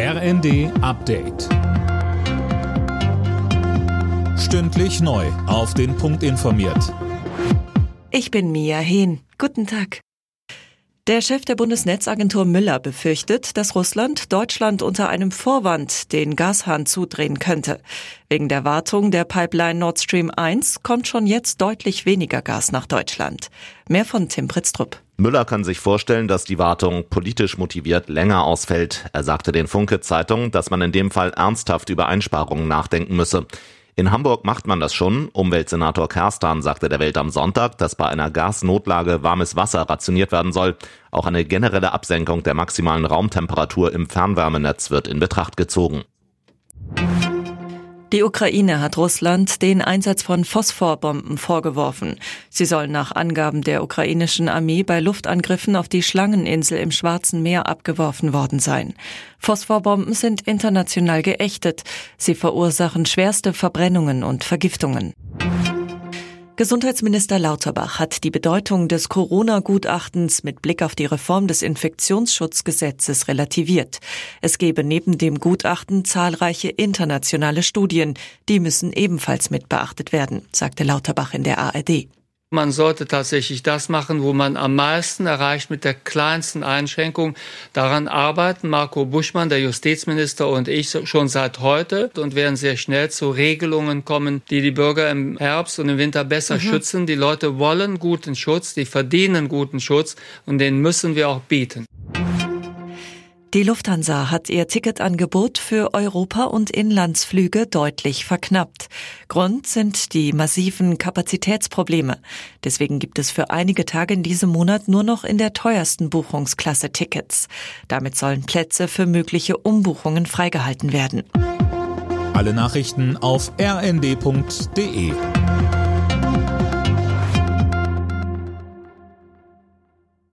RND Update. Stündlich neu. Auf den Punkt informiert. Ich bin Mia Hehn. Guten Tag. Der Chef der Bundesnetzagentur Müller befürchtet, dass Russland Deutschland unter einem Vorwand den Gashahn zudrehen könnte. Wegen der Wartung der Pipeline Nord Stream 1 kommt schon jetzt deutlich weniger Gas nach Deutschland. Mehr von Tim Pritztrup. Müller kann sich vorstellen, dass die Wartung politisch motiviert länger ausfällt. Er sagte den Funke Zeitung, dass man in dem Fall ernsthaft über Einsparungen nachdenken müsse. In Hamburg macht man das schon. Umweltsenator Kerstan sagte der Welt am Sonntag, dass bei einer Gasnotlage warmes Wasser rationiert werden soll. Auch eine generelle Absenkung der maximalen Raumtemperatur im Fernwärmenetz wird in Betracht gezogen. Die Ukraine hat Russland den Einsatz von Phosphorbomben vorgeworfen. Sie sollen nach Angaben der ukrainischen Armee bei Luftangriffen auf die Schlangeninsel im Schwarzen Meer abgeworfen worden sein. Phosphorbomben sind international geächtet. Sie verursachen schwerste Verbrennungen und Vergiftungen. Gesundheitsminister Lauterbach hat die Bedeutung des Corona-Gutachtens mit Blick auf die Reform des Infektionsschutzgesetzes relativiert. Es gebe neben dem Gutachten zahlreiche internationale Studien, die müssen ebenfalls mit beachtet werden, sagte Lauterbach in der ARD. Man sollte tatsächlich das machen, wo man am meisten erreicht mit der kleinsten Einschränkung. Daran arbeiten Marco Buschmann, der Justizminister und ich schon seit heute und werden sehr schnell zu Regelungen kommen, die die Bürger im Herbst und im Winter besser mhm. schützen. Die Leute wollen guten Schutz, die verdienen guten Schutz und den müssen wir auch bieten. Die Lufthansa hat ihr Ticketangebot für Europa- und Inlandsflüge deutlich verknappt. Grund sind die massiven Kapazitätsprobleme. Deswegen gibt es für einige Tage in diesem Monat nur noch in der teuersten Buchungsklasse Tickets. Damit sollen Plätze für mögliche Umbuchungen freigehalten werden. Alle Nachrichten auf rnd.de